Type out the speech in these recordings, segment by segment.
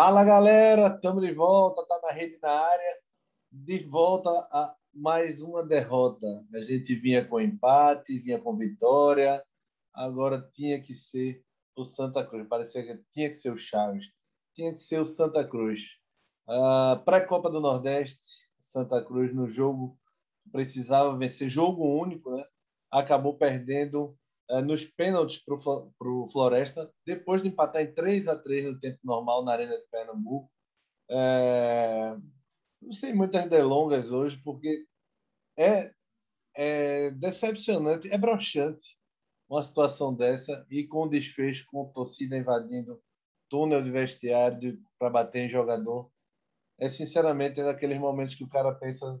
Fala galera, estamos de volta, tá na rede na área, de volta a mais uma derrota. A gente vinha com empate, vinha com vitória, agora tinha que ser o Santa Cruz. Parecia que tinha que ser o Chaves, tinha que ser o Santa Cruz. Uh, Pré-Copa do Nordeste, Santa Cruz no jogo precisava vencer, jogo único, né? Acabou perdendo uh, nos pênaltis para o Floresta, depois de empatar em 3 a 3 no tempo normal na Arena de Pernambuco. Uh, não sei muitas delongas hoje, porque é, é decepcionante, é broxante uma situação dessa e com desfecho, com torcida invadindo túnel de vestiário para bater em jogador. É sinceramente é daqueles momentos que o cara pensa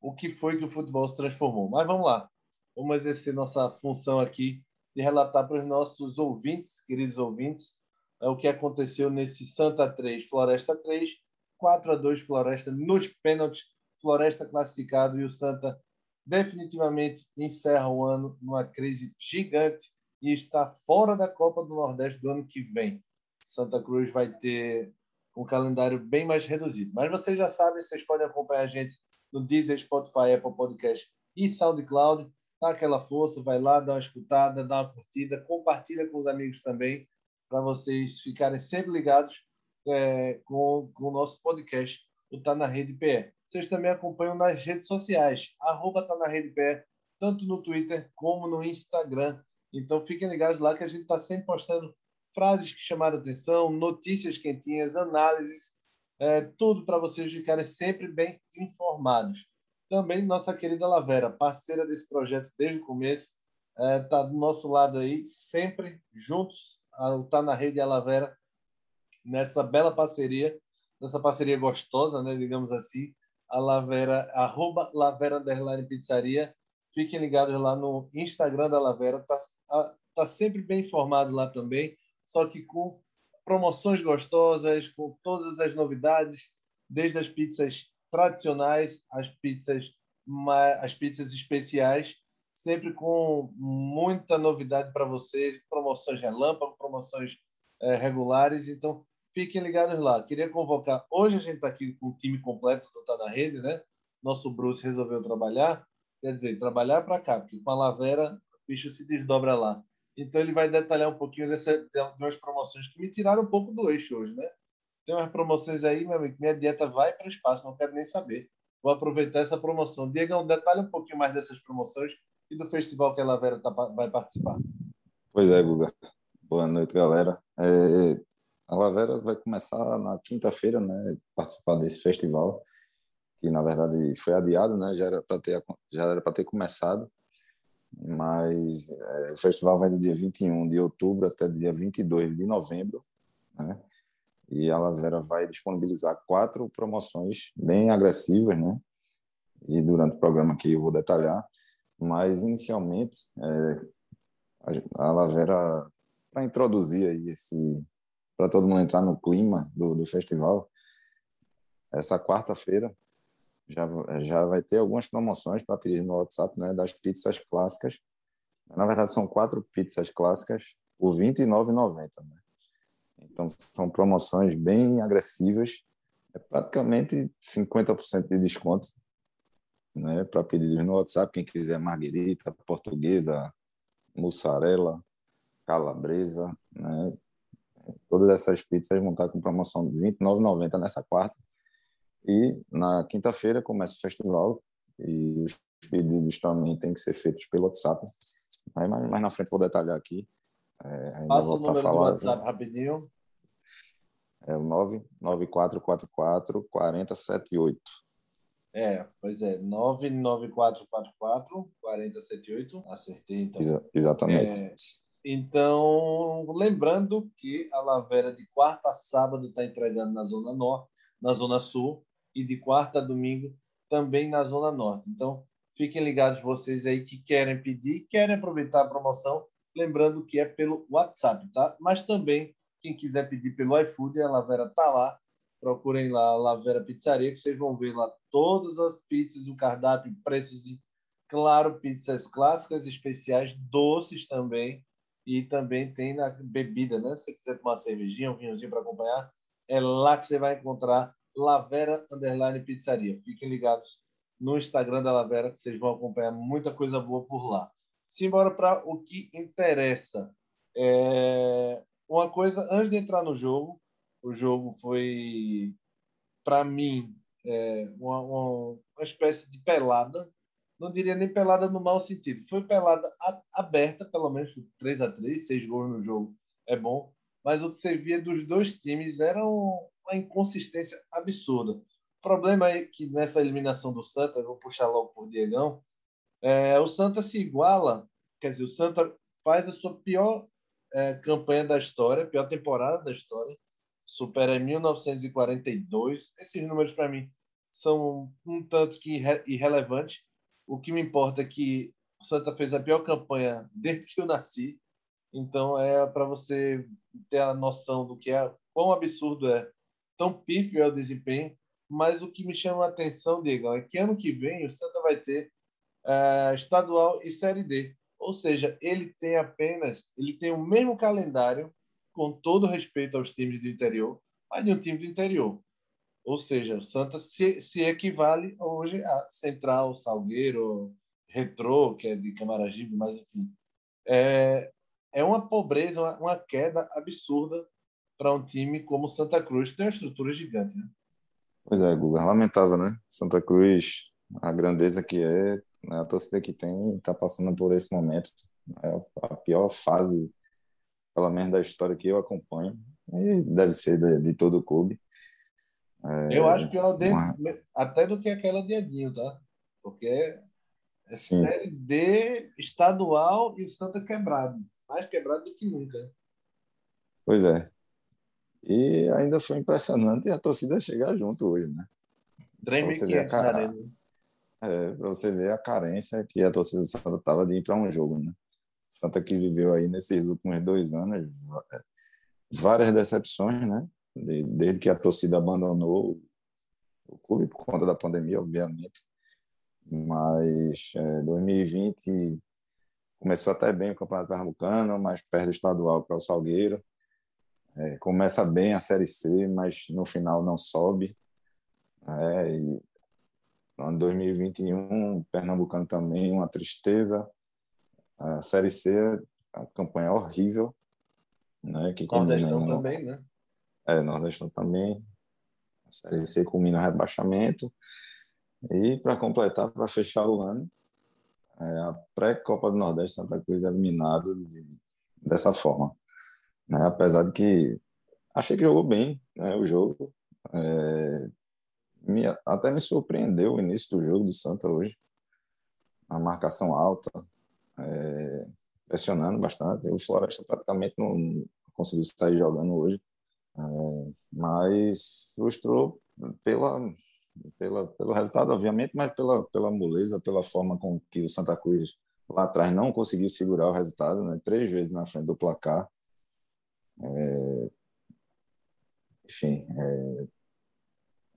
o que foi que o futebol se transformou. Mas vamos lá, vamos exercer nossa função aqui de relatar para os nossos ouvintes, queridos ouvintes, é o que aconteceu nesse Santa 3, Floresta 3, 4 a 2 Floresta nos pênaltis, Floresta classificado e o Santa definitivamente encerra o ano numa crise gigante e está fora da Copa do Nordeste do ano que vem. Santa Cruz vai ter um calendário bem mais reduzido. Mas vocês já sabem, vocês podem acompanhar a gente no Deezer, Spotify, Apple Podcast e SoundCloud. Dá aquela força, vai lá, dá uma escutada, dá uma curtida, compartilha com os amigos também, para vocês ficarem sempre ligados é, com, com o nosso podcast, o Tá na Rede PE. Vocês também acompanham nas redes sociais, arroba Tá na Rede PE, tanto no Twitter como no Instagram. Então fiquem ligados lá que a gente está sempre postando frases que chamaram atenção, notícias quentinhas, análises, é, tudo para vocês ficarem sempre bem informados. Também nossa querida Lavera, parceira desse projeto desde o começo, está é, tá do nosso lado aí, sempre juntos, está na rede a Lavera, nessa bela parceria, nessa parceria gostosa, né, digamos assim, a Lavera, arroba Lavera Underline Pizzaria. Fiquem ligados lá no Instagram da Lavera, tá, tá sempre bem informado lá também, só que com promoções gostosas, com todas as novidades, desde as pizzas tradicionais, as pizzas, as pizzas especiais, sempre com muita novidade para vocês, promoções relâmpago, promoções é, regulares. Então, fiquem ligados lá. Queria convocar. Hoje a gente está aqui com o time completo do Tá na Rede, né? Nosso Bruce resolveu trabalhar, quer dizer, trabalhar para cá, porque com a Lavera o bicho se desdobra lá. Então ele vai detalhar um pouquinho dessa, de umas promoções que me tiraram um pouco do eixo hoje, né? Tem umas promoções aí, meu amigo, minha dieta vai para o espaço, não quero nem saber. Vou aproveitar essa promoção. Diego, detalhe um pouquinho mais dessas promoções e do festival que a Lavera tá, vai participar. Pois é, Guga. Boa noite, galera. É, a Lavera vai começar na quinta-feira, né? Participar desse festival, que na verdade foi adiado, né? Já era para ter, já era ter começado mas é, o festival vai do dia 21 de outubro até dia 22 de novembro, né? E a Lavera vai disponibilizar quatro promoções bem agressivas, né? E durante o programa aqui eu vou detalhar, mas inicialmente é, a Lavera para introduzir aí esse para todo mundo entrar no clima do, do festival, essa quarta-feira já, já vai ter algumas promoções para pedir no WhatsApp, né, das pizzas clássicas. Na verdade, são quatro pizzas clássicas por R$ 29,90. Né? Então, são promoções bem agressivas, é praticamente 50% de desconto né, para pedidos no WhatsApp. Quem quiser marguerita, portuguesa, mussarela, calabresa, né? todas essas pizzas vão estar com promoção de R$ 29,90 nessa quarta e na quinta-feira começa o festival e os pedidos também têm que ser feitos pelo WhatsApp. Aí mais, mais na frente vou detalhar aqui. É, Passa o número falar, do WhatsApp rapidinho. É o 99444 4078. É, pois é, 99444 4078. Acertei, então. Exa exatamente. É, então, lembrando que a Lavera de quarta a sábado está entregando na Zona Norte, na Zona Sul, e de quarta a domingo também na Zona Norte. Então, fiquem ligados vocês aí que querem pedir, querem aproveitar a promoção, lembrando que é pelo WhatsApp, tá? Mas também, quem quiser pedir pelo iFood, a Lavera tá lá. Procurem lá a Lavera Pizzaria, que vocês vão ver lá todas as pizzas, o cardápio, preços e, claro, pizzas clássicas, especiais, doces também. E também tem na bebida, né? Se você quiser tomar uma cervejinha, um vinhozinho para acompanhar, É lá que você vai encontrar Lavera Underline Pizzaria. Fiquem ligados no Instagram da Lavera que vocês vão acompanhar muita coisa boa por lá. Simbora para o que interessa. É... Uma coisa, antes de entrar no jogo, o jogo foi, para mim, é, uma, uma, uma, espécie de pelada. Não diria nem pelada no mau sentido. Foi pelada a, aberta, pelo menos 3 a 3 seis gols no jogo é bom. Mas o que você via dos dois times era uma inconsistência absurda. O problema é que nessa eliminação do Santa, vou puxar logo por Diegão, é, o Santa se iguala, quer dizer, o Santa faz a sua pior é, campanha da história, pior temporada da história, supera em 1942. Esses números, para mim, são um tanto que irre irrelevantes. O que me importa é que o Santa fez a pior campanha desde que eu nasci. Então, é para você ter a noção do que é, quão absurdo é, tão pífio é o desempenho. Mas o que me chama a atenção, Diego, é que ano que vem o Santa vai ter uh, estadual e Série D. Ou seja, ele tem apenas, ele tem o mesmo calendário com todo respeito aos times do interior, mas de um time do interior. Ou seja, o Santa se, se equivale hoje a Central, Salgueiro, Retrô, que é de Camaragibe, mas enfim. É, é uma pobreza, uma, uma queda absurda para um time como Santa Cruz, que tem uma estrutura gigante. Né? Pois é, Guga, lamentável, né? Santa Cruz, a grandeza que é? A torcida que tem, está passando por esse momento. É a pior fase pelo menos da história que eu acompanho, e deve ser de, de todo o clube. É, eu acho pior de, uma... até do que aquela de Edinho, tá? Porque é Sim. série D estadual e o Santa quebrado. Mais quebrado do que nunca. Pois é. E ainda foi impressionante a torcida chegar junto hoje, né? Treme que a cara... é, Para você ver a carência que a torcida do Santa estava de ir para um jogo, né? Santa que viveu aí nesses últimos dois anos várias decepções, né? desde que a torcida abandonou o clube por conta da pandemia, obviamente. Mas é, 2020 começou até bem o Campeonato Pernambucano, mas perde o estadual para o Salgueiro. É, começa bem a Série C, mas no final não sobe. É, e no ano 2021, Pernambucano também, uma tristeza. A Série C, a campanha horrível. Né, que Nordestão no... também, né? É, Nordestão também. A Série C culmina o rebaixamento. E, para completar, para fechar o ano, é a pré-Copa do Nordeste, Santa Cruz é eliminado de, dessa forma. Né? Apesar de que achei que jogou bem né, o jogo. É, me, até me surpreendeu o início do jogo do Santa hoje. A marcação alta, é, pressionando bastante. O Floresta praticamente não conseguiu sair jogando hoje, é, mas frustrou pela, pela, pelo resultado, obviamente, mas pela, pela moleza, pela forma com que o Santa Cruz lá atrás não conseguiu segurar o resultado, né? três vezes na frente do placar. É, enfim, é,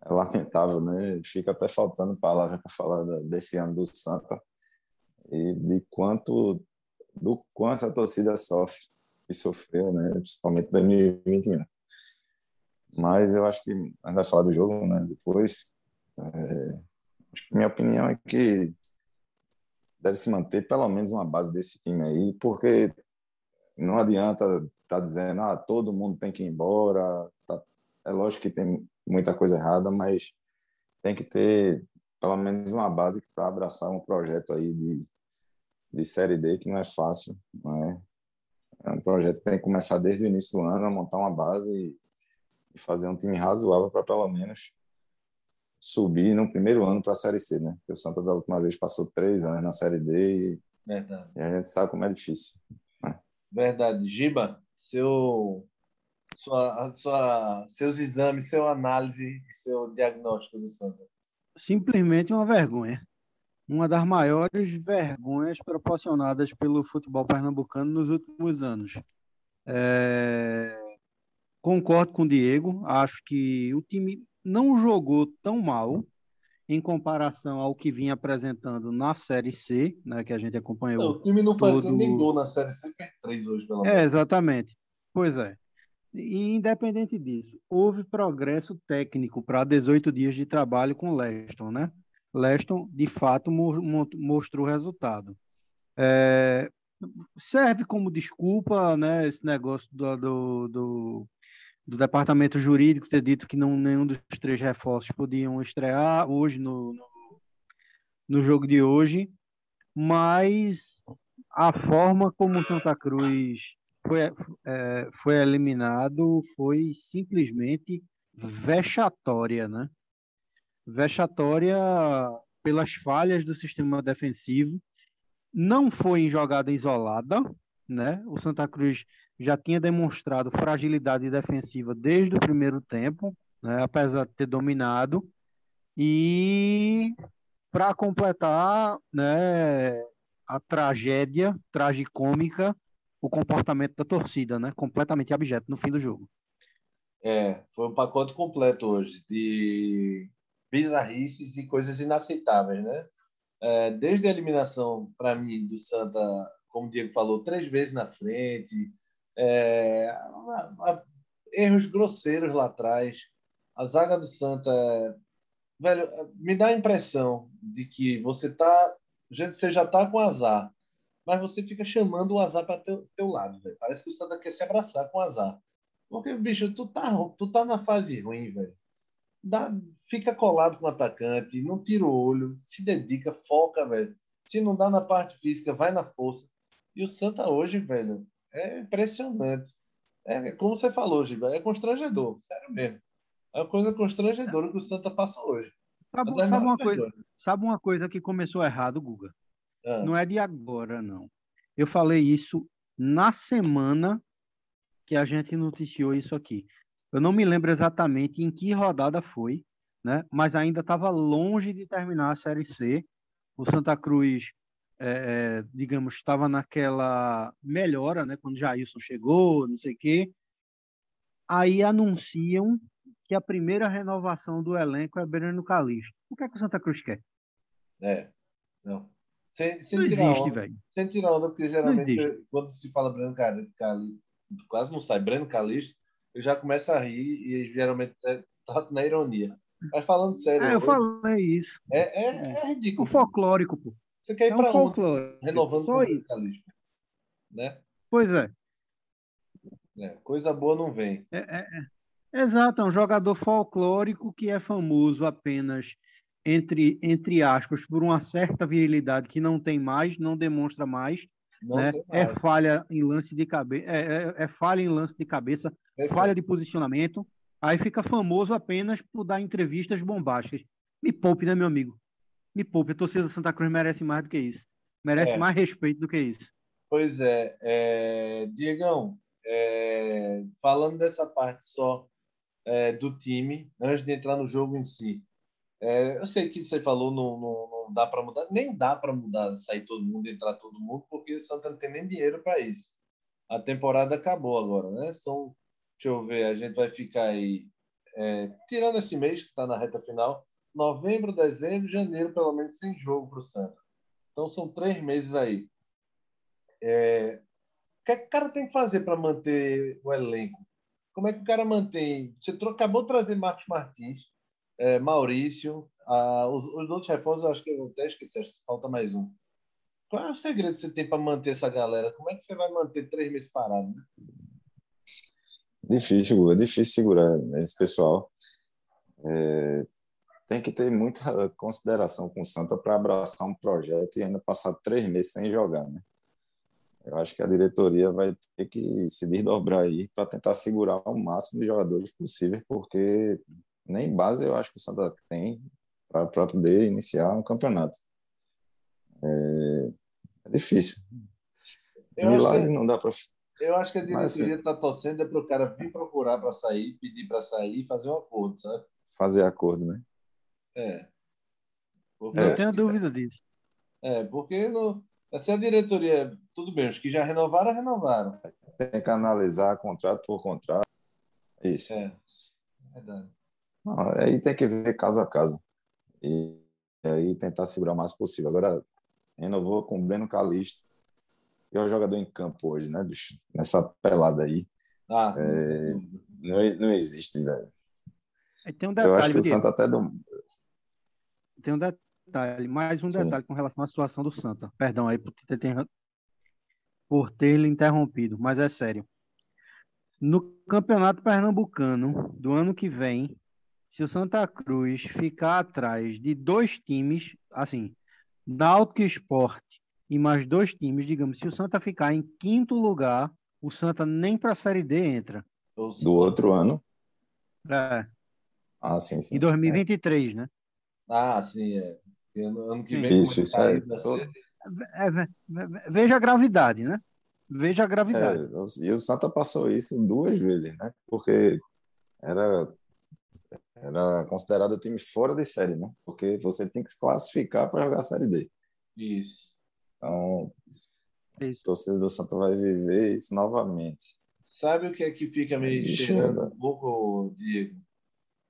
é, lamentável, né? Fica até faltando palavras para falar desse ano do Santa e de quanto do quanto a torcida sofre e sofreu, né? Principalmente em 2021. Mas eu acho que ainda vai falar do jogo, né? Depois, é, minha opinião é que deve se manter pelo menos uma base desse time aí, porque não adianta estar tá dizendo, ah, todo mundo tem que ir embora. Tá, é lógico que tem muita coisa errada, mas tem que ter pelo menos uma base para abraçar um projeto aí de de Série D, que não é fácil. Não é? é um projeto que tem que começar desde o início do ano, montar uma base e, e fazer um time razoável para pelo menos subir no primeiro ano para a Série C, né? Porque o Santa da última vez passou três anos na Série D e, e a gente sabe como é difícil. Né? Verdade. Giba, seu, sua, sua, seus exames, seu análise e seu diagnóstico do Santa? Simplesmente uma vergonha uma das maiores vergonhas proporcionadas pelo futebol pernambucano nos últimos anos. É... Concordo com o Diego, acho que o time não jogou tão mal em comparação ao que vinha apresentando na Série C, né, que a gente acompanhou. o time não fazia todo... nem gol na Série C, fez três hoje, pelo menos. É, exatamente. Pois é. E, independente disso, houve progresso técnico para 18 dias de trabalho com Leston, né? Leston, de fato, mostrou resultado. É, serve como desculpa, né, esse negócio do, do, do, do, departamento jurídico ter dito que não, nenhum dos três reforços podiam estrear hoje no, no, no jogo de hoje, mas a forma como Santa Cruz foi, é, foi eliminado foi simplesmente vexatória, né? Vexatória pelas falhas do sistema defensivo. Não foi em jogada isolada, né? O Santa Cruz já tinha demonstrado fragilidade defensiva desde o primeiro tempo, né? apesar de ter dominado. E para completar, né, a tragédia tragicômica o comportamento da torcida, né? Completamente abjeto no fim do jogo. É, foi um pacote completo hoje de bizarrices e coisas inaceitáveis, né? É, desde a eliminação, para mim, do Santa, como o Diego falou, três vezes na frente, é, a, a, erros grosseiros lá atrás. A zaga do Santa, velho, me dá a impressão de que você tá, gente, você já tá com azar mas você fica chamando o azar para teu, teu lado, velho. Parece que o Santa quer se abraçar com o azar. Porque, bicho, tu tá, tu tá na fase ruim, velho. Dá, fica colado com o atacante, não tira o olho, se dedica, foca, velho. Se não dá na parte física, vai na força. E o Santa hoje, velho, é impressionante. É como você falou, Giba, é constrangedor, sério mesmo. É uma coisa constrangedora que o Santa passa hoje. Sabe, sabe uma, coisa, sabe uma coisa que começou errado, Guga? Ah. Não é de agora, não. Eu falei isso na semana que a gente noticiou isso aqui. Eu não me lembro exatamente em que rodada foi, né? Mas ainda estava longe de terminar a Série C. O Santa Cruz, é, é, digamos, estava naquela melhora, né? Quando Jailson chegou, não sei o quê. Aí anunciam que a primeira renovação do elenco é Breno Calixto. O que é que o Santa Cruz quer? É, não. Sem, sem não existe, velho. Sem tirar onda, porque geralmente quando se fala Breno Calixto, quase não sai Breno Calixto, eu já começo a rir e geralmente é, tá na ironia. Mas falando sério. É, eu falei isso. É, é, é ridículo. O folclórico, pô. Você quer ir é para um folclore. Renovando Só o. Calixto. Né? Pois é. é. Coisa boa não vem. É, é, é. Exato, é um jogador folclórico que é famoso apenas entre, entre aspas, por uma certa virilidade que não tem mais, não demonstra mais. Não né? É mais. É falha em lance de cabeça, é, é, é, falha em lance de cabeça, falha de posicionamento. Aí fica famoso apenas por dar entrevistas bombásticas. Me poupe, né, meu amigo? Me poupe. A torcida do Santa Cruz merece mais do que isso. Merece é. mais respeito do que isso. Pois é. é... Diegão, é... falando dessa parte só é, do time, antes de entrar no jogo em si, é, eu sei que você falou não, não, não dá para mudar, nem dá para mudar, sair todo mundo, entrar todo mundo, porque o Santa não tem nem dinheiro para isso. A temporada acabou agora, né? São, deixa eu ver, a gente vai ficar aí, é, tirando esse mês que está na reta final, novembro, dezembro, janeiro, pelo menos sem jogo para o Santa. Então são três meses aí. É, o que, é o cara tem que fazer para manter o elenco? Como é que o cara mantém? Você acabou de trazer Marcos Martins, é, Maurício. Ah, os, os, outros reforços, acho que eu até esqueci, falta mais um. Qual é o segredo que você tem para manter essa galera? Como é que você vai manter três meses parado? Né? Difícil, é difícil segurar esse pessoal. É, tem que ter muita consideração com o Santa para abraçar um projeto e ainda passar três meses sem jogar, né? Eu acho que a diretoria vai ter que se desdobrar aí para tentar segurar o máximo de jogadores possível, porque nem base eu acho que o Santa tem para poder iniciar um campeonato. É, é difícil. Eu Milagre que, não dá para. Eu acho que a diretoria está assim, torcendo é para o cara vir procurar para sair, pedir para sair e fazer um acordo, sabe? Fazer acordo, né? É. Porque, não tenho dúvida disso. É, porque no, se a diretoria, tudo bem, os que já renovaram, renovaram. Tem que analisar contrato por contrato. Isso. É, verdade. Aí tem que ver caso a caso. E aí tentar segurar o mais possível. Agora, renovou com o Breno Calixto, que é o jogador em campo hoje, né, bicho? Nessa pelada aí. Ah, É, não, não existe, velho. Aí tem um Eu acho detalhe, que o Santa até do. tem um detalhe, mais um Sim. detalhe com relação à situação do Santa. Perdão aí por ter, ter- por ter lhe interrompido, mas é sério. No Campeonato Pernambucano do ano que vem, se o Santa Cruz ficar atrás de dois times, assim, Náutico e Sport e mais dois times, digamos, se o Santa ficar em quinto lugar, o Santa nem para a Série D entra. Do outro ano. É, Ah, sim, sim. em 2023, né? Ah, sim, é. Ano, que vem, Isso, isso aí. É, ve- ve- veja a gravidade, né? Veja a É, gravidade. e o Santa passou isso duas vezes, né? Porque era, era considerado time fora de série, né? Porque você tem que se classificar para jogar a Série D. Isso. Então, Isso. o torcedor do Santa vai viver isso novamente. Sabe o que é que fica me cheirando né? um pouco, Diego?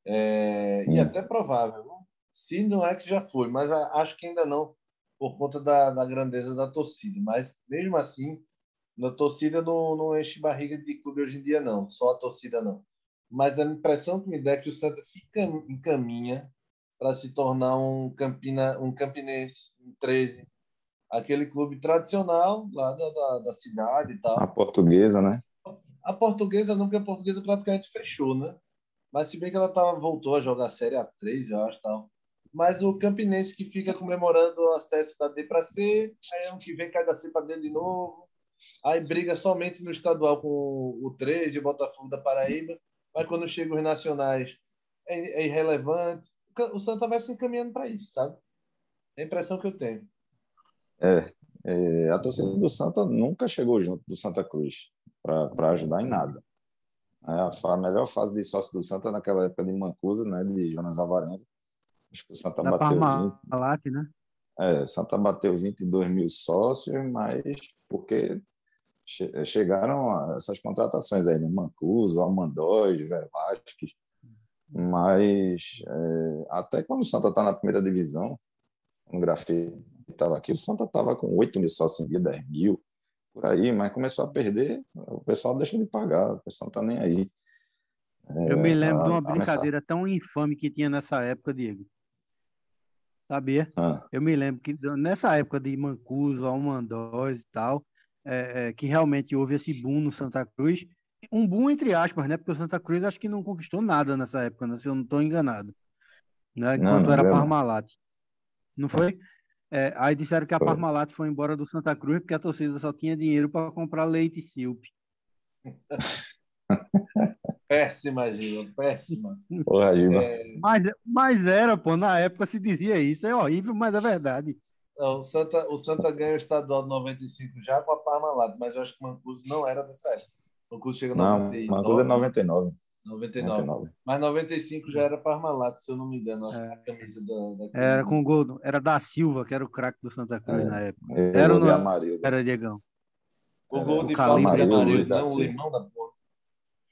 É, E Hum. até provável. viu? Se não é que já foi, mas a- acho que ainda não, por conta da, da grandeza da torcida. Mas mesmo assim, na torcida não, não enche barriga de clube hoje em dia, não. Só a torcida não. Mas a impressão que me dá é que o Santa se cam- encaminha para se tornar um, Campina, um Campinense, um 13, aquele clube tradicional lá da, da, da cidade e tal. A portuguesa, né? A portuguesa não, porque a portuguesa praticamente fechou, né? Mas se bem que ela tava, voltou a jogar a Série A3, eu acho, tal. Mas o Campinense que fica comemorando o acesso da D para C, aí ano que vem cai da C para D de novo. Aí briga somente no estadual com o 13 e o Botafogo da Paraíba. Mas quando chega os nacionais é, é irrelevante. O Santa vai se encaminhando para isso, sabe? É a impressão que eu tenho. É, é, a torcida do Santa nunca chegou junto do Santa Cruz para ajudar em nada. É, a, a melhor fase de sócio do Santa naquela época de Mancusa, né, de Jonas Alvarenga. Acho que o Santa Da bateu 20, Parmalat, né? é, o Santa bateu 22 mil sócios, mas porque che- chegaram a essas contratações aí, né? Mancuso, Almandóis, Velasquez. Mas é, até quando o Santa está na primeira divisão, no grafite estava aqui, o Santa estava com 8 mil sócios em dia, 10 mil, por aí, mas começou a perder, o pessoal deixa de pagar, o pessoal não está nem aí. É, Eu me lembro a- de uma brincadeira tão infame que tinha nessa época, Diego. Sabia? Ah, Eu me lembro que nessa época de Mancuso, Almandóis e tal, é, é, que realmente houve esse boom no Santa Cruz. Um boom entre aspas, né? Porque o Santa Cruz acho que não conquistou nada nessa época, né? Se eu não estou enganado. Né? Não, Enquanto não era não. Parmalat. Não foi? É, aí disseram que a. Parmalat foi embora do Santa Cruz porque a torcida só tinha dinheiro para comprar leite e silp. Péssima, Gila, péssima. porra, Giba. É, Mas, mas era, pô, na época se dizia isso. É horrível, mas é verdade. Não, o, Santa, o Santa ganhou o estadual de 95 já com a Parmalat, mas eu acho que o Mancuso não era dessa época. O Mancuso chega em Não, 99, Mancuso é 99. 99. 99. Mas 95 já era Parmalat, se eu não me engano, a- É. a camisa da, da Era com o gol, era da Silva, que era o craque do Santa Cruz É. na época. Era de no-. Era Diegão. o gol o de calibre Amarildo, não o limão da porra.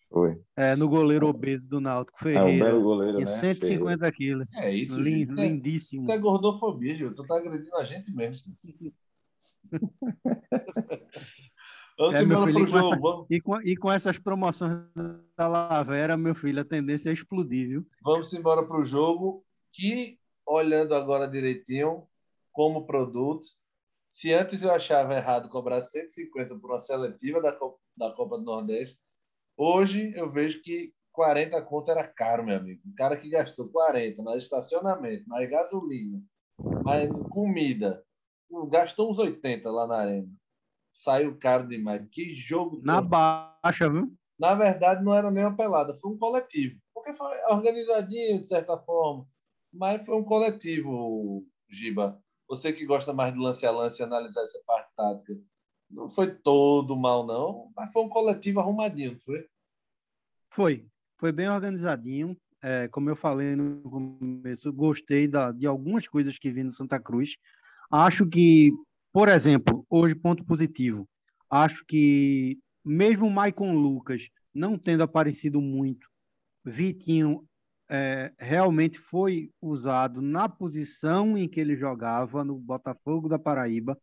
Foi. É, no goleiro obeso do Náutico, É um Ferreira. belo goleiro, né? 150 quilos. É isso, Lin- gente. É, lindíssimo. isso é gordofobia, Gil. Tu tá agredindo a gente mesmo. Vamos É, meu embora filho, pro com jogo. essa- E com, e com essas promoções da Lavera, meu filho, a tendência é explodir, viu? vamos embora pro jogo que, olhando agora direitinho, como produto, se antes eu achava errado cobrar 150 por uma seletiva da Copa, da Copa do Nordeste, hoje eu vejo que 40 conto era caro, meu amigo. O cara que gastou 40 mais estacionamento, mais gasolina, mais comida, gastou uns 80 lá na arena. Saiu caro demais. Que jogo. Na todo. baixa, viu? Na verdade, não era nem uma pelada, foi um coletivo. Porque foi organizadinho, de certa forma. Mas foi um coletivo, Giba. Você que gosta mais de lance a lance e analisar essa parte tática. Não foi todo mal, não, mas foi um coletivo arrumadinho, foi? Foi. Foi bem organizadinho. É, como eu falei no começo, gostei da, de algumas coisas que vi no Santa Cruz. Acho que, por exemplo, hoje, ponto positivo. Acho que, mesmo o Maicon Lucas não tendo aparecido muito, Vitinho é, realmente foi usado na posição em que ele jogava no Botafogo da Paraíba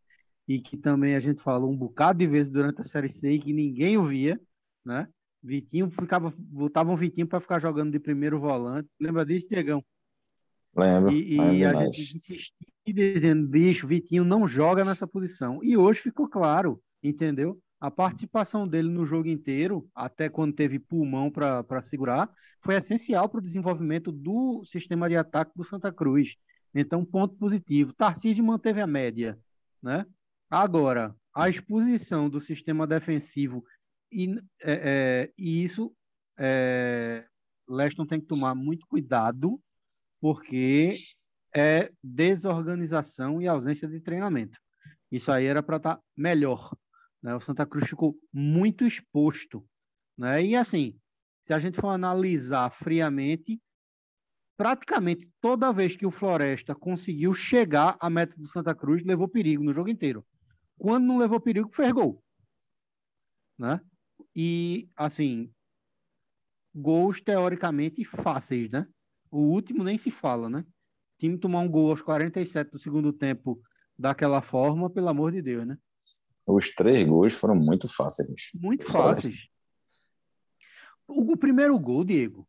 e que também a gente falou um bocado de vezes durante a Série C e que ninguém o via, né? Vitinho ficava, botavam um Vitinho para ficar jogando de primeiro volante. Lembra disso, Diegão? Lembro. E, e a gente insistia dizendo, bicho, Vitinho não joga nessa posição. E hoje ficou claro, entendeu? A participação dele no jogo inteiro, até quando teve pulmão para segurar, foi essencial para o desenvolvimento do sistema de ataque do Santa Cruz. Então, ponto positivo. Tarcísio manteve a média, né? Agora, a exposição do sistema defensivo e, é, é, e isso é, Leston tem que tomar muito cuidado porque é desorganização e ausência de treinamento. Isso aí era para estar tá melhor. Né? O Santa Cruz ficou muito exposto. Né? E assim, se a gente for analisar friamente, praticamente toda vez que o Floresta conseguiu chegar à meta do Santa Cruz, levou perigo no jogo inteiro. Quando não levou perigo, fez gol. Né? E, assim, gols teoricamente fáceis, né? O último nem se fala, né? O time tomar um gol aos 47 do segundo tempo daquela forma, pelo amor de Deus, né? Os três gols foram muito fáceis. Muito fáceis. O, o, primeiro gol, Diego.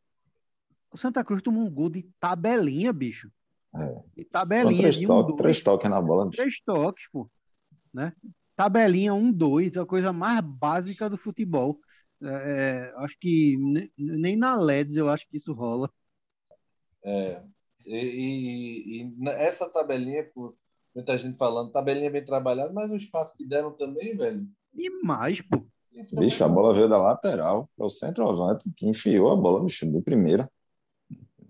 O Santa Cruz tomou um gol de tabelinha, bicho. É. De tabelinha. três, de um, toques, três toques na bola. Bicho. Três toques, pô. Né? Tabelinha um, dois, é a coisa mais básica do futebol. É, é acho que nem na LEDs eu acho que isso rola. É, e, e, e, essa tabelinha, por muita gente falando, tabelinha bem trabalhada, mas o espaço que deram também, velho. Demais, pô. Bicho, a bola veio da lateral para o centroavante, que enfiou a bola, bicho, de primeira.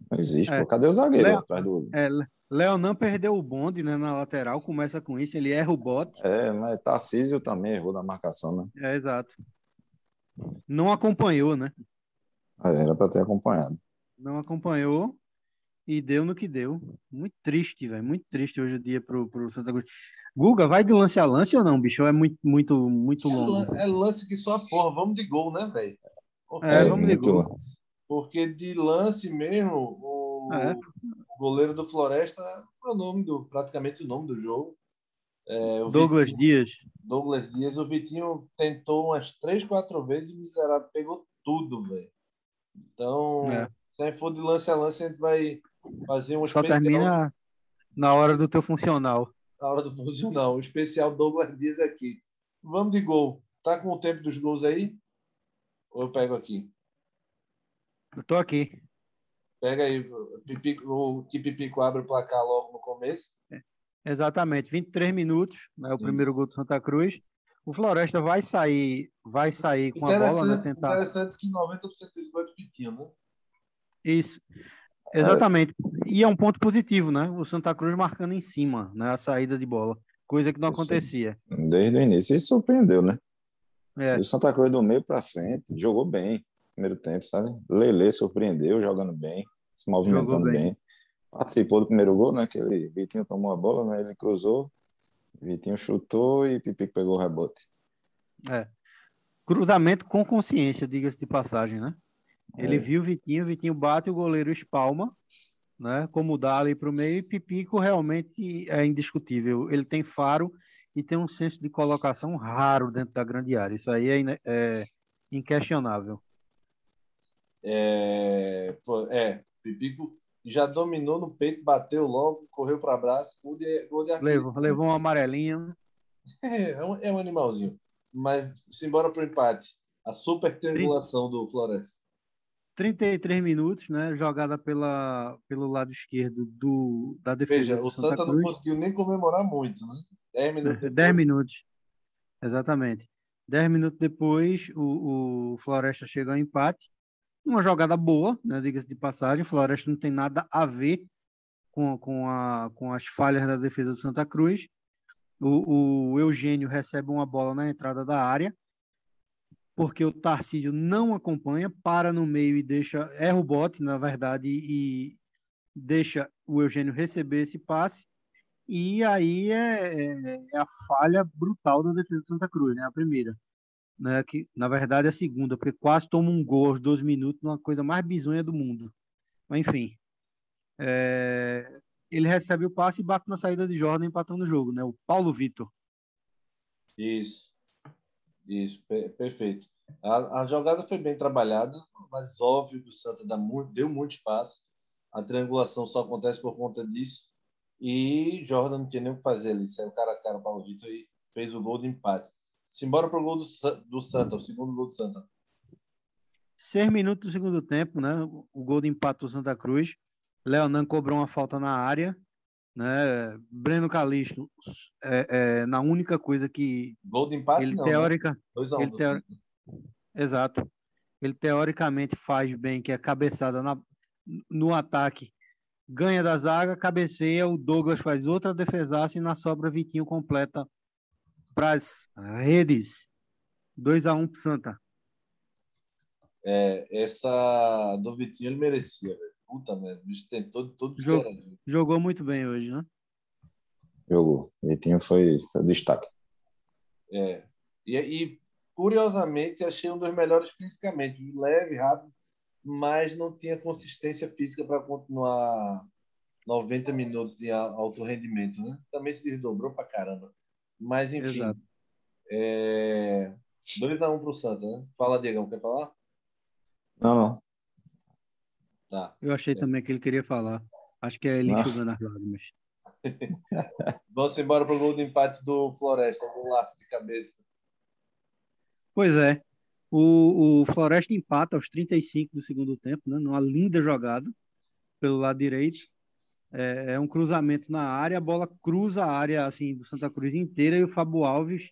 Não existe, é. pô. Cadê o zagueiro Leo, atrás do. É, Leonan perdeu o bonde né, na lateral, começa com isso, ele erra o bote. É, mas Tarcísio também errou na marcação, né? É, exato. Não acompanhou, né? É, era para ter acompanhado. Não acompanhou. E deu no que deu. Muito triste, velho. Muito triste hoje o dia pro, pro Santa Cruz. Guga, vai de lance a lance ou não, bicho? é muito, muito, muito longo? É, lance que só porra. Vamos de gol, né, velho? É, vamos de gol. Porque de lance mesmo, o, é. Goleiro do Floresta foi o nome do, praticamente o nome do jogo. É, Douglas Vitinho, Dias. Douglas Dias. O Vitinho tentou umas três, quatro vezes e o miserável pegou tudo, velho. Então, é. se for de lance a lance, a gente vai Fazer um Só especial... termina na hora do teu funcional. Na hora do funcional. O especial Douglas Dias aqui. Vamos de gol. Tá com o tempo dos gols aí? Ou eu pego aqui? Eu tô aqui. Pega aí. Pipico, o Tipipico abre o placar logo no começo. É, exatamente. 23 minutos, né, o Sim. primeiro gol do Santa Cruz. O Floresta vai sair, vai sair com a bola, né? Tentar... Interessante que 90% dos gols é Pitinho, né? Isso. Exatamente. E é um ponto positivo, né? O Santa Cruz marcando em cima, né? A saída de bola. Coisa que não acontecia. Desde o início. Isso surpreendeu, né? É. O Santa Cruz do meio para frente jogou bem primeiro tempo, sabe? Lele surpreendeu jogando bem, se movimentando bem. bem. Participou do primeiro gol, né? Que ele, Vitinho tomou a bola, né? Ele cruzou, Vitinho chutou e Pipico pegou o rebote. É. Cruzamento com consciência, diga-se de passagem, né? Ele é. viu o Vitinho, o Vitinho bate, o goleiro espalma, né? Como dá ali para o meio, e Pipico realmente é indiscutível. Ele tem faro e tem um senso de colocação raro dentro da grande área. Isso aí é, é inquestionável. É, foi, é, Pipico já dominou no peito, bateu logo, correu para abraço, gol de, gol de levou, levou um amarelinho. É, é um, é um animalzinho. Mas simbora para o empate. A super triangulação do Floresta. 33 minutos, né? Jogada pela, pelo lado esquerdo do, da defesa. Veja, o Santa, Santa não conseguiu nem comemorar muito, né? 10 minutos. Depois. 10 minutos. Exatamente. 10 minutos depois, o, o Floresta chega ao empate. Uma jogada boa, né? Diga-se de passagem. O Floresta não tem nada a ver com, com, a, com as falhas da defesa do Santa Cruz. O, o Eugênio recebe uma bola na entrada da área porque o Tarcísio não acompanha, para no meio e deixa, erra o bote, na verdade, e deixa o Eugênio receber esse passe. E aí é, é, é a falha brutal da defesa do Santa Cruz, né? A primeira. Né? Que, na verdade, é a segunda, porque quase toma um gol aos 12 minutos, uma coisa mais bizonha do mundo. Mas, enfim. É, ele recebe o passe e bate na saída de Jordan, empatando o jogo, né? O Paulo Vitor. Isso. Isso, perfeito. A, a jogada foi bem trabalhada, mas óbvio que o Santa deu muito espaço. A triangulação só acontece por conta disso. E Jordan não tinha nem o que fazer ali. Saiu cara a cara o Vitor e fez o gol de empate. Simbora para o gol do, do Santa, o segundo gol do Santa. Seis minutos do segundo tempo, né? O gol de empate do Santa Cruz. Leonan cobrou uma falta na área. Né? Breno Calixto, é, é, na única coisa que. Gol de empate, ele não. Teórica, né? 2 a 1 um ele teori... Exato. Ele teoricamente faz bem, que é cabeçada na... no ataque. Ganha da zaga, cabeceia, o Douglas faz outra defesaça e na sobra Vitinho completa para as redes. 2 a 1 um pro Santa. É, essa do Vitinho ele merecia, velho. Puta merda, o bicho tentou tudo que Jogou, era. jogou muito bem hoje, né? Jogou. Vitinho foi, foi destaque. É. E, e, curiosamente, achei um dos melhores fisicamente. Leve, rápido, mas não tinha consistência física para continuar 90 minutos em alto rendimento, né? Também se desdobrou para caramba. Mas, enfim. Exato. É... 2x1 pro Santa, né? Fala, Diegão, quer falar? Não, não. Tá. Eu achei também que ele queria falar. Acho que é ele enxugando as lágrimas. Vamos embora pro gol de empate do Floresta, um laço de cabeça. Pois é. O, o Floresta empata aos 35 do segundo tempo, né? Numa linda jogada pelo lado direito. É, é um cruzamento na área, a bola cruza a área assim do Santa Cruz inteira e o Fábio Alves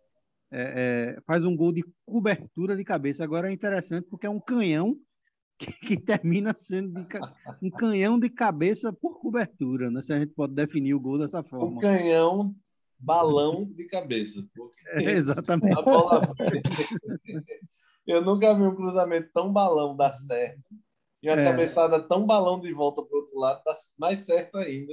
é, é, faz um gol de cobertura de cabeça. Agora é interessante porque é um canhão que, que termina sendo de um canhão de cabeça por cobertura, né? Se a gente pode definir o gol dessa Um forma. canhão, balão de cabeça. É, exatamente. bola... Eu nunca vi um cruzamento tão balão dar certo. E uma É. cabeçada tão balão de volta pro outro lado dar mais certo ainda.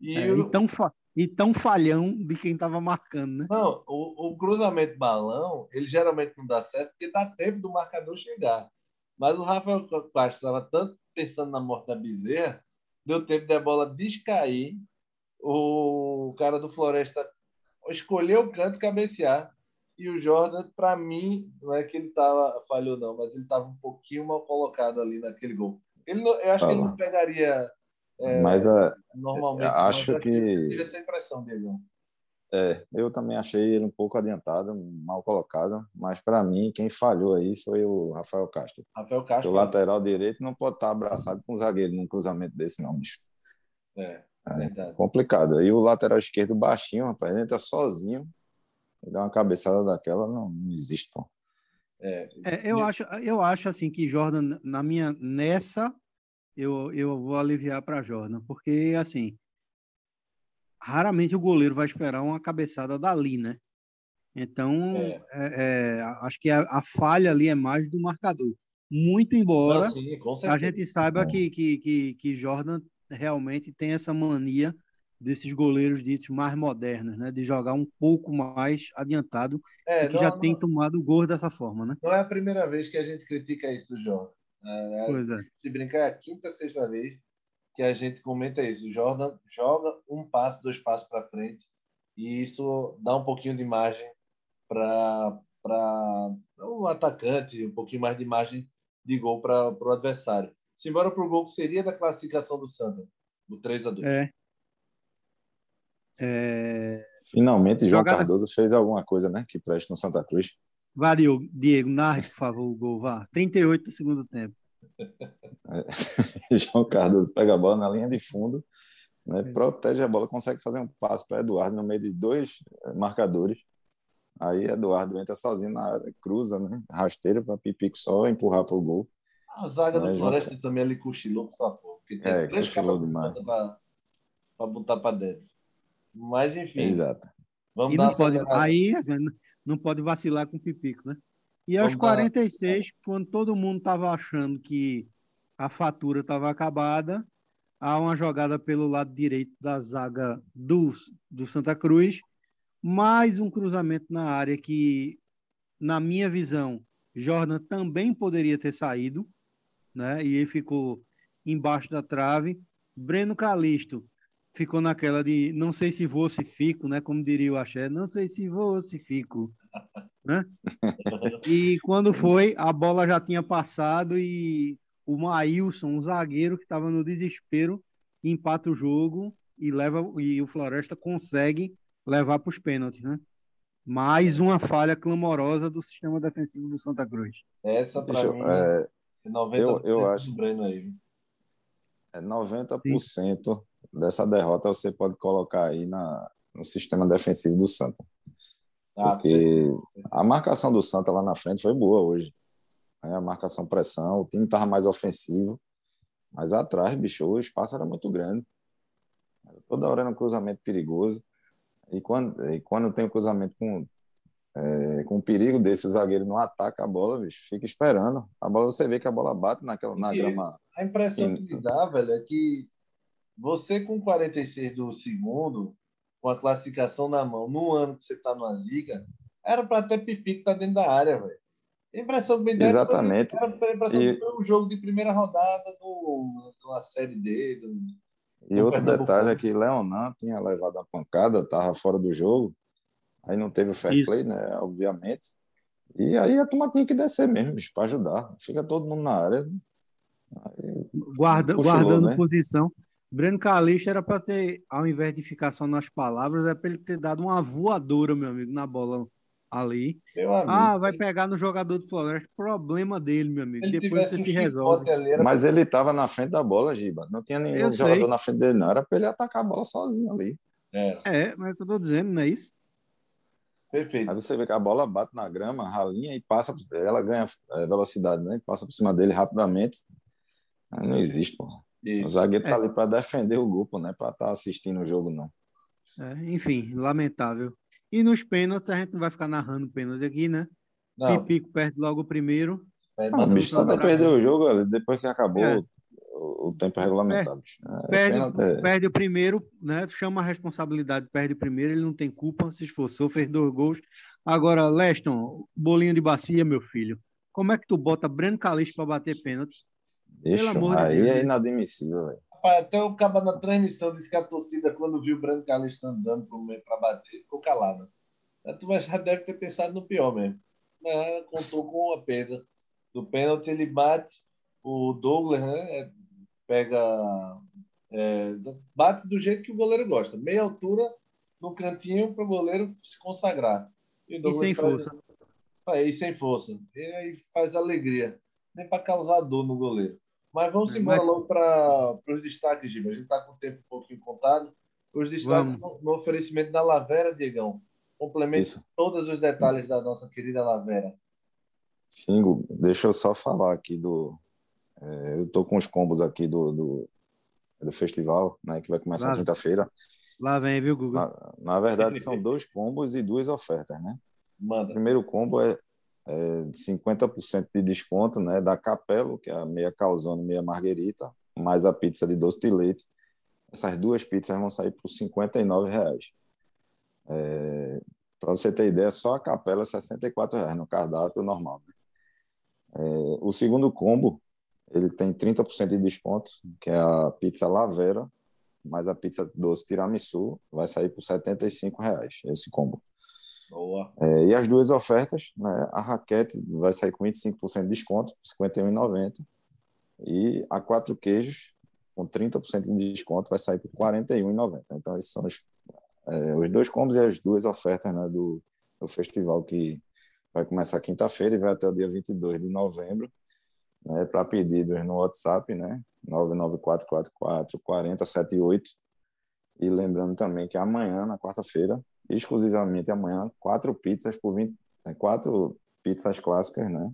E, É, o... e, tão fa- e tão falhão de quem estava marcando, né? Não, o, o cruzamento balão, ele geralmente não dá certo porque dá tempo do marcador chegar. Mas o Rafael Castro estava tanto pensando na morte da Bezerra, deu tempo da bola descair, o cara do Floresta escolheu o canto e cabecear. E o Jordan, para mim, não é que ele tava, falhou não, mas ele estava um pouquinho mal colocado ali naquele gol. Ele não- eu acho que ele não pegaria Mas é, normalmente. Acho mas que- Eu tive essa impressão, Diego. é, eu também achei ele um pouco adiantado, mal colocado, mas para mim quem falhou aí foi o Rafael Castro. Rafael Castro. o lateral direito não pode estar abraçado com um zagueiro num cruzamento desse, não, bicho. É, É. verdade. Complicado. E o lateral esquerdo baixinho, rapaz, ele entra sozinho. Ele dá uma cabeçada daquela, não, não existe, pô. É, É, eu acho, eu acho assim que Jordan, na minha nessa, eu, eu vou aliviar para Jordan, porque assim, raramente o goleiro vai esperar uma cabeçada dali, né? Então, É. é, é, acho que a, a falha ali é mais do marcador. Muito embora Não, sim, a gente saiba É. que, que, que, que Jordan realmente tem essa mania desses goleiros ditos mais modernos, né? De jogar um pouco mais adiantado É, que não, já não- tem tomado gols dessa forma, né? não é a primeira vez que a gente critica isso do Jordan. É, Pois é. se brincar, é a quinta, sexta vez que a gente comenta isso. O Jordan joga um passo, dois passos para frente e isso dá um pouquinho de margem para o atacante, um pouquinho mais de margem de gol para o adversário. Simbora para o gol que seria da classificação do Santa, do 3 a 2 É. É... Finalmente, João Jogada- Cardoso fez alguma coisa, né? Que preste no Santa Cruz. Vá, Diego, narre, por favor, o gol, vá. 38 do segundo tempo. João Cardoso pega a bola na linha de fundo, né? É. protege a bola, consegue fazer um passe para Eduardo no meio de dois eh, marcadores. Aí Eduardo entra sozinho na área, cruza, né? Rasteira para Pipico só empurrar para o gol. A zaga do É, Floresta também ali cochilou com sua porra, porque tem É, três cochilou caras do para botar para dentro. Mas, enfim, Exato. vamos E dar não pode, acelerada. aí não pode vacilar com o Pipico, né? E aos Vamos dar- 46, quando todo mundo estava achando que a fatura estava acabada, há uma jogada pelo lado direito da zaga do, do Santa Cruz, mais um cruzamento na área que, na minha visão, Jordan também poderia ter saído, né? E ele ficou embaixo da trave. Breno Calixto ficou naquela de não sei se vou, se fico, né? Como diria o Axé, não sei se vou, se fico. né? E quando foi, a bola já tinha passado e o Maílson, o zagueiro que estava no desespero, empata o jogo e leva e o Floresta consegue levar para os pênaltis, né? Mais uma falha clamorosa do sistema defensivo do Santa Cruz. Essa para mim é, é 90% eu, eu acho, aí. É 90% Sim. Dessa derrota você pode colocar aí na, no sistema defensivo do Santa. Ah, Porque a marcação do Santa lá na frente foi boa hoje. A marcação pressão, o time estava mais ofensivo. Mas atrás, bicho, o espaço era muito grande. Toda hora era um cruzamento perigoso. E quando, e quando tem um cruzamento com, é, com um perigo desse, o zagueiro não ataca a bola, bicho, fica esperando. A bola, você vê que a bola bate naquela, na grama. A impressão que me dá, velho, é que você com 46 do segundo, com a classificação na mão, no ano que você está numa ziga, era para ter pipi que tá dentro da área, velho. A impressão que me dá Exatamente. era a impressão e... que foi um jogo de primeira rodada do, uma série D, do, e outro detalhe é que Leonan tinha levado a pancada, estava fora do jogo, aí não teve o fair Isso. play, né? Obviamente. E aí a turma tinha que descer mesmo, para ajudar. Fica todo mundo na área. Aí, Guarda, guardando né? posição. Breno Calixto era para ter, ao invés de ficar só nas palavras, era para ele ter dado uma voadora, meu amigo, na bola ali. ah, vai pegar no jogador do Floresta. Problema dele, meu amigo. Ele Depois você se resolve. Ali, Mas ele estava na frente da bola, Giba. Não tinha nenhum eu jogador sei. na frente dele, não. Era para ele atacar a bola sozinho ali. É, é mas eu tô dizendo, não é isso? Perfeito. Aí você vê que a bola bate na grama, ralinha e passa, ela ganha é, velocidade, né? Passa por cima dele rapidamente. Aí não existe, pô. Isso. O zagueiro tá é. ali para defender o grupo, né? Para estar tá assistindo o jogo, não. É, enfim, lamentável. E nos pênaltis, a gente não vai ficar narrando pênaltis aqui, né? Não. Pipico perde logo o primeiro. É, o bicho só perdeu o jogo depois que acabou é. o, o, tempo regulamentar. É, perde, é... perde o primeiro, né? Chama a responsabilidade, perde o primeiro, ele não tem culpa, se esforçou, fez dois gols. Agora, Leston, bolinho de bacia, meu filho. Como é que tu bota Breno Calixto para bater pênalti? Deixa, aí de é inadmissível, velho. Até o cabo na transmissão disse que a torcida, quando viu o Breno Calixto andando para bater, ficou calada. A turma já deve ter pensado no pior mesmo. Mas contou com a perda do pênalti. Ele bate, o Douglas né, é, pega. É, bate do jeito que o goleiro gosta. Meia altura no cantinho para o goleiro se consagrar. E, e sem faz, força. e sem força. E aí faz alegria. Nem para causar dor no goleiro. Mas vamos embora mas... logo para os destaques, Giba. A gente está com o tempo um pouquinho contado. Os destaques no, no, oferecimento da Lavera, Diegão. Complemente Isso. todos os detalhes da nossa querida Lavera. Sim, deixa eu só falar aqui do. É, eu estou com os combos aqui do, do, do festival, né, que vai começar quinta-feira. Lá vem, viu, Google? Na, na verdade, são dois combos e duas ofertas, né? Manda. O primeiro combo é é, de 50% de desconto né, da Capelo, que é a meia calzone, meia marguerita, mais a pizza de doce de leite. Essas duas pizzas vão sair por R$ reais. É, Para você ter ideia, só a Capela é R$ reais no cardápio normal. Né? É, o segundo combo, ele tem 30% de desconto, que é a pizza Lavera, mais a pizza doce tiramisu, vai sair por R$ reais esse combo. Boa. É, e as duas ofertas, né, a raquete vai sair com 25% de desconto, R$ 51,90. E a quatro queijos, com 30% de desconto, vai sair por R$ 41,90. Então, esses são os, é, os dois combos e as duas ofertas né, do, do festival que vai começar quinta-feira e vai até o dia 22 de novembro. Né, para pedidos no WhatsApp, né? 99444 4078. E lembrando também que amanhã, na quarta-feira, exclusivamente amanhã quatro pizzas por 20, é, quatro pizzas clássicas, né?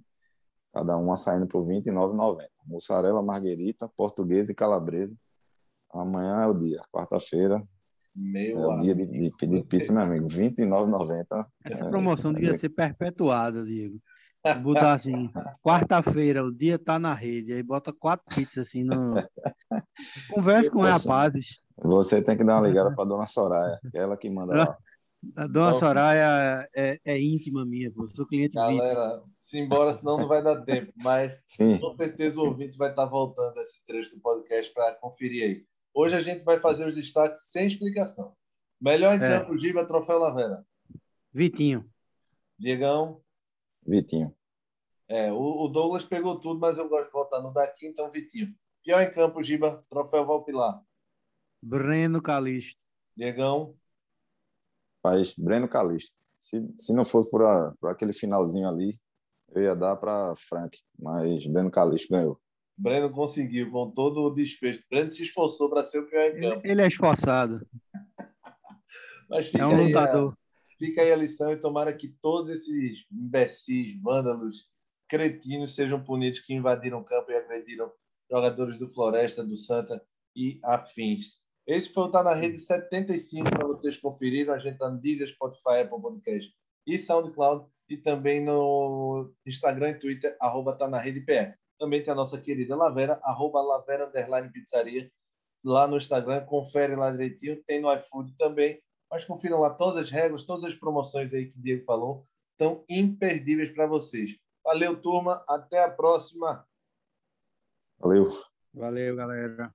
Cada uma saindo por R$ 29,90. Mussarela, marguerita, portuguesa e calabresa. Amanhã é o dia, quarta-feira. Meu é o dia de, de pedir pizza, meu amigo. R$ 29,90. Essa promoção é, devia ser perpetuada, Diego. Botar assim, quarta-feira, o dia tá na rede, aí bota quatro pizzas assim no. Converse com os rapazes. Você tem que dar uma ligada para dona Soraya, que é ela que manda lá. A dona Soraya é, é, íntima minha, pô. sou cliente Galera, se embora, senão não vai dar tempo. Mas Sim. com certeza o ouvinte vai estar voltando esse trecho do podcast para conferir aí. Hoje a gente vai fazer os destaques sem explicação. Melhor em é. campo, Giba, Troféu Lavera. Vitinho. Diegão. Vitinho. É, o, Douglas pegou tudo, mas eu gosto de voltar no daqui, então Vitinho. Pior em campo, Giba, troféu Valpilar. Breno Calixto. Diegão. Faz Breno Calixto. Se, se não fosse por, a, por aquele finalzinho ali, eu ia dar para Frank, mas Breno Calixto ganhou. Breno conseguiu com todo o desfecho. Breno se esforçou para ser o pior em campo. Ele, é esforçado. mas fica, é um aí a, fica aí a lição e tomara que todos esses imbecis, vândalos, cretinos sejam punidos que invadiram o campo e agrediram jogadores do Floresta, do Santa e afins. Esse foi o Tá na Rede 75 para vocês conferirem. A gente está no Deezer, Spotify, Apple Podcast e SoundCloud e também no Instagram e Twitter, arroba Tá na Rede PR. Também tem a nossa querida Lavera, arroba Lavera Underline Pizzaria, lá no Instagram. Confere lá direitinho. Tem no iFood também. Mas confiram lá todas as regras, todas as promoções aí que o Diego falou. Estão imperdíveis para vocês. Valeu, turma. Até a próxima. Valeu. Valeu, galera.